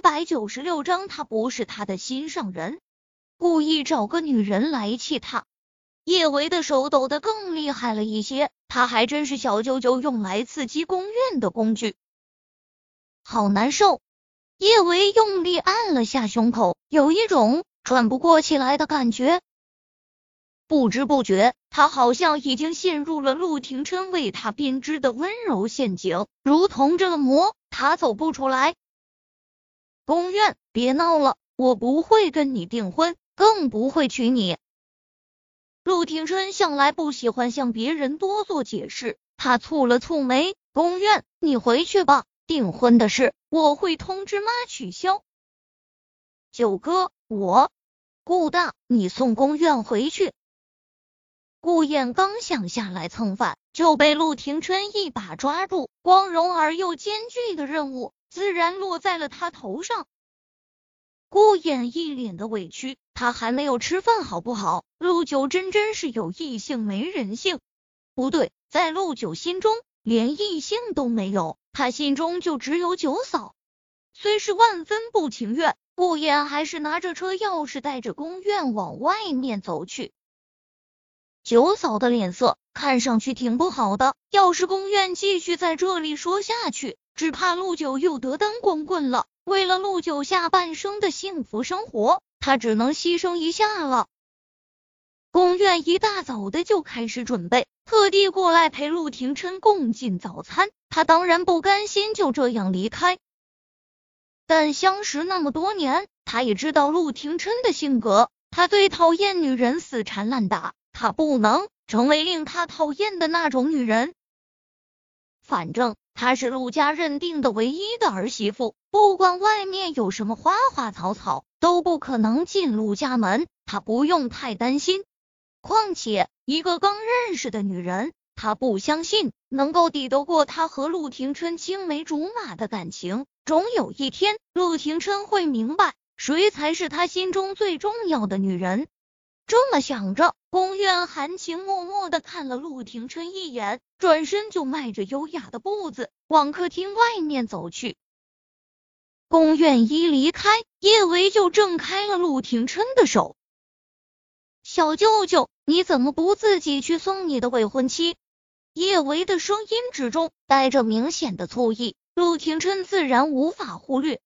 一百九十六章，他不是他的心上人，故意找个女人来气他。叶维的手抖得更厉害了一些，他还真是小舅舅用来刺激宫院的工具，好难受。叶维用力按了下胸口，有一种喘不过气来的感觉。不知不觉，他好像已经陷入了陆廷琛为他编织的温柔陷阱，如同这个魔，他走不出来。宫苑，别闹了，我不会跟你订婚，更不会娶你。陆廷琛向来不喜欢向别人多做解释，他蹙了蹙眉。宫苑，你回去吧，订婚的事我会通知妈取消。九哥，我顾大，你送宫苑回去。顾燕刚想下来蹭饭，就被陆廷琛一把抓住。光荣而又艰巨的任务，自然落在了他头上。顾衍一脸的委屈，他还没有吃饭，好不好？陆九真真是有异性没人性，不对，在陆九心中连异性都没有，他心中就只有九嫂。虽是万分不情愿，顾衍还是拿着车钥匙，带着宫院往外面走去。九嫂的脸色看上去挺不好的，要是宫院继续在这里说下去，只怕陆九又得当光棍了。为了陆九下半生的幸福生活，他只能牺牲一下了。宫院一大早的就开始准备，特地过来陪陆廷琛共进早餐。他当然不甘心就这样离开，但相识那么多年，他也知道陆廷琛的性格，他最讨厌女人死缠烂打。他不能成为令他讨厌的那种女人。反正她是陆家认定的唯一的儿媳妇，不管外面有什么花花草草，都不可能进陆家门。她不用太担心。况且一个刚认识的女人，她不相信能够抵得过他和陆廷琛青梅竹马的感情。总有一天，陆廷琛会明白谁才是他心中最重要的女人。这么想着，宫苑含情脉脉的看了陆廷琛一眼，转身就迈着优雅的步子往客厅外面走去。宫苑一离开，叶维就挣开了陆廷琛的手。小舅舅，你怎么不自己去送你的未婚妻？叶维的声音之中带着明显的醋意，陆廷琛自然无法忽略。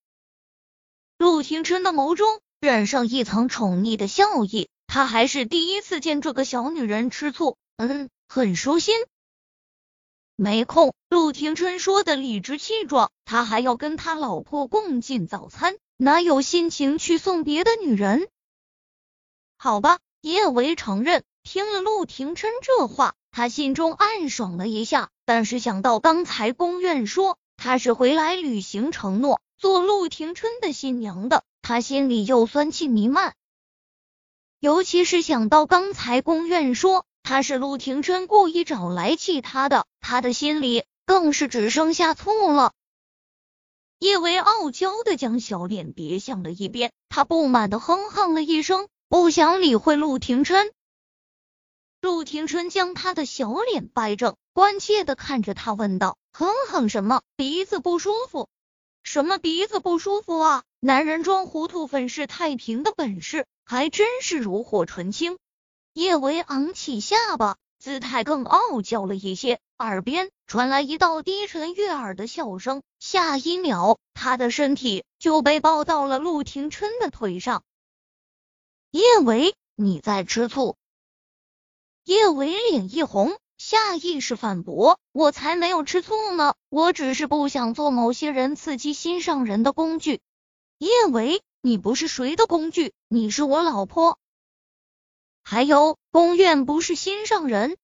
陆廷琛的眸中染上一层宠溺的笑意。他还是第一次见这个小女人吃醋，嗯，很舒心。没空，陆廷琛说的理直气壮，他还要跟他老婆共进早餐，哪有心情去送别的女人？好吧，叶维承认，听了陆廷琛这话，他心中暗爽了一下，但是想到刚才宫院说他是回来履行承诺，做陆廷琛的新娘的，他心里又酸气弥漫。尤其是想到刚才宫院说他是陆廷琛故意找来气他的，他的心里更是只剩下醋了。叶维傲娇的将小脸别向了一边，他不满的哼哼了一声，不想理会陆廷琛。陆廷琛将他的小脸掰正，关切的看着他问道：“哼哼什么？鼻子不舒服？什么鼻子不舒服啊？男人装糊涂粉饰太平的本事。”还真是炉火纯青。叶维昂起下巴，姿态更傲娇了一些，耳边传来一道低沉悦耳的笑声。下一秒，他的身体就被抱到了陆廷琛的腿上。叶维，你在吃醋？叶维脸一红，下意识反驳：“我才没有吃醋呢，我只是不想做某些人刺激心上人的工具。”叶维。你不是谁的工具，你是我老婆。还有，宫院不是心上人。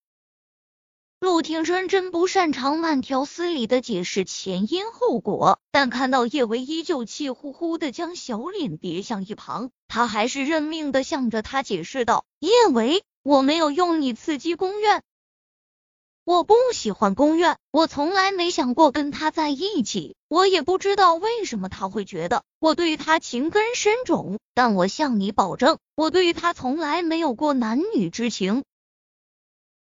陆廷琛真不擅长慢条斯理的解释前因后果，但看到叶维依旧气呼呼的将小脸别向一旁，他还是认命的向着他解释道：“叶维，我没有用你刺激宫院。”我不喜欢宫苑，我从来没想过跟他在一起，我也不知道为什么他会觉得我对他情根深种，但我向你保证，我对他从来没有过男女之情。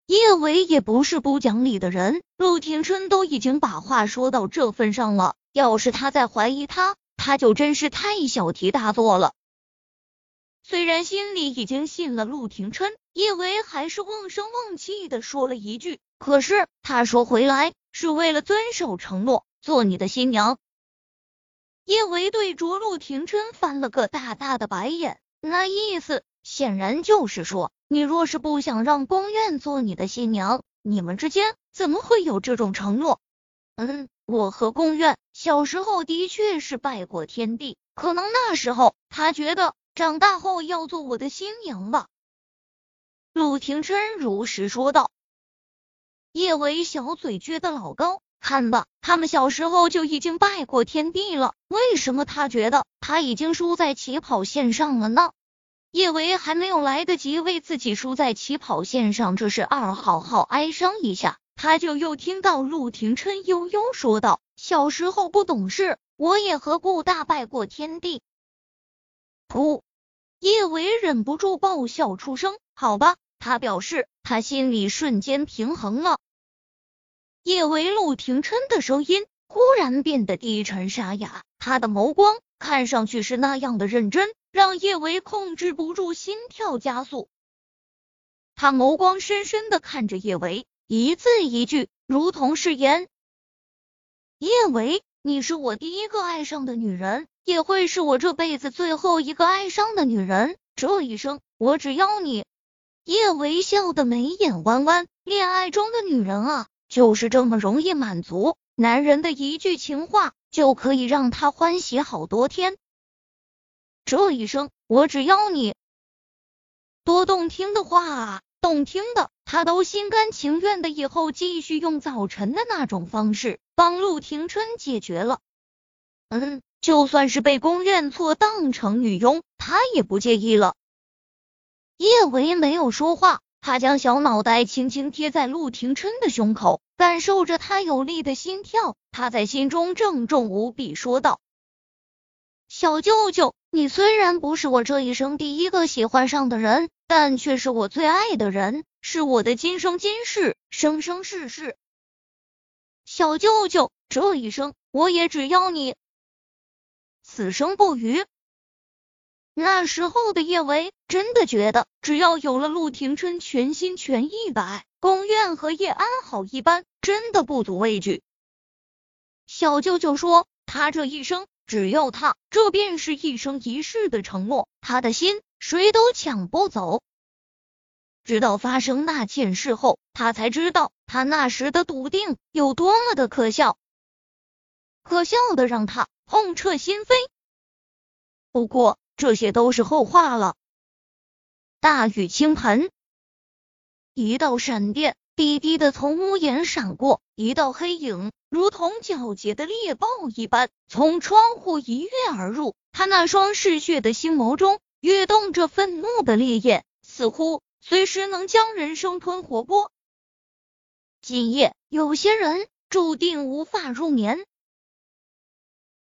叶维也不是不讲理的人，陆廷琛都已经把话说到这份上了，要是他再怀疑他，他。他就真是太小题大做了。虽然心里已经信了陆廷琛，叶维还是瓮声瓮气的说了一句：“可是他说回来是为了遵守承诺，做你的新娘。”叶维对着陆廷琛翻了个大大的白眼，那意思显然就是说，你若是不想让宫苑做你的新娘，你们之间怎么会有这种承诺？嗯，我和宫苑小时候的确是拜过天地，可能那时候他觉得。长大后要做我的新娘吧，陆廷琛如实说道。叶维小嘴撅得老高，看吧，他们小时候就已经拜过天地了，为什么他觉得他已经输在起跑线上了呢？叶维还没有来得及为自己输在起跑线上这事二好好哀伤一下，他就又听到陆廷琛悠悠说道：“小时候不懂事，我也和顾大拜过天地。”噗。叶维忍不住爆笑出声。好吧，他表示他心里瞬间平衡了。叶维陆廷琛的声音忽然变得低沉沙哑，他的眸光看上去是那样的认真，让叶维控制不住心跳加速。他眸光深深的看着叶维，一字一句如同誓言。叶维，你是我第一个爱上的女人。也会是我这辈子最后一个爱上的女人。这一生，我只要你。叶维笑得眉眼弯弯，恋爱中的女人啊，就是这么容易满足。男人的一句情话，就可以让他欢喜好多天。这一生，我只要你。多动听的话啊，动听的，他都心甘情愿的。以后继续用早晨的那种方式帮陆廷琛解决了。嗯。就算是被宫苑错当成女佣，他也不介意了。叶维没有说话，他将小脑袋轻轻贴在陆廷琛的胸口，感受着他有力的心跳。他在心中郑重无比说道：“小舅舅，你虽然不是我这一生第一个喜欢上的人，但却是我最爱的人，是我的今生今世，生生世世。小舅舅，这一生我也只要你。”此生不渝。那时候的叶维真的觉得，只要有了陆廷琛全心全意的爱，宫苑和叶安好一般，真的不足畏惧。小舅舅说，他这一生只要他，这便是一生一世的承诺，他的心谁都抢不走。直到发生那件事后，他才知道他那时的笃定有多么的可笑，可笑的让他。痛彻心扉。不过这些都是后话了。大雨倾盆，一道闪电低低的从屋檐闪过，一道黑影如同皎洁的猎豹一般从窗户一跃而入。他那双嗜血的星眸中跃动着愤怒的烈焰，似乎随时能将人生吞活剥。今夜有些人注定无法入眠。